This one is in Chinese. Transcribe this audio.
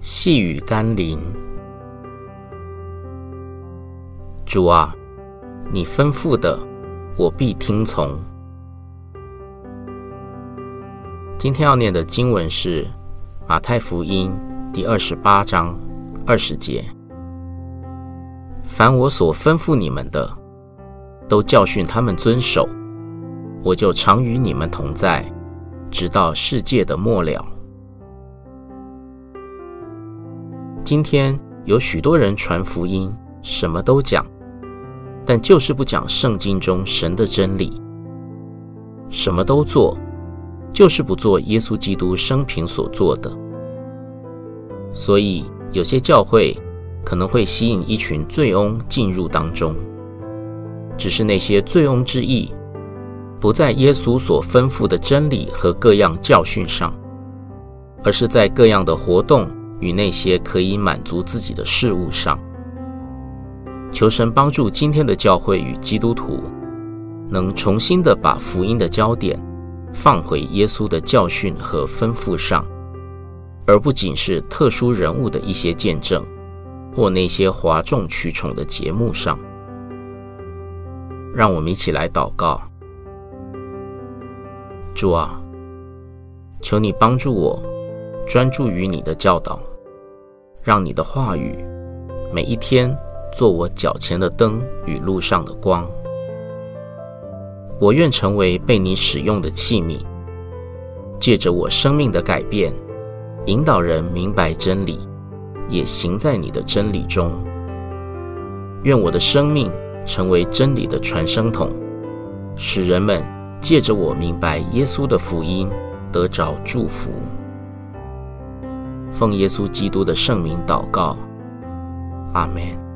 细雨甘霖，主啊，你吩咐的，我必听从。今天要念的经文是马太福音第二十八章二十节：凡我所吩咐你们的，都教训他们遵守，我就常与你们同在，直到世界的末了。今天有许多人传福音，什么都讲，但就是不讲圣经中神的真理。什么都做。就是不做耶稣基督生平所做的，所以有些教会可能会吸引一群醉翁进入当中，只是那些醉翁之意不在耶稣所吩咐的真理和各样教训上，而是在各样的活动与那些可以满足自己的事物上。求神帮助今天的教会与基督徒，能重新的把福音的焦点。放回耶稣的教训和吩咐上，而不仅是特殊人物的一些见证，或那些哗众取宠的节目上。让我们一起来祷告：主啊，求你帮助我，专注于你的教导，让你的话语每一天做我脚前的灯与路上的光。我愿成为被你使用的器皿，借着我生命的改变，引导人明白真理，也行在你的真理中。愿我的生命成为真理的传声筒，使人们借着我明白耶稣的福音，得着祝福。奉耶稣基督的圣名祷告，阿门。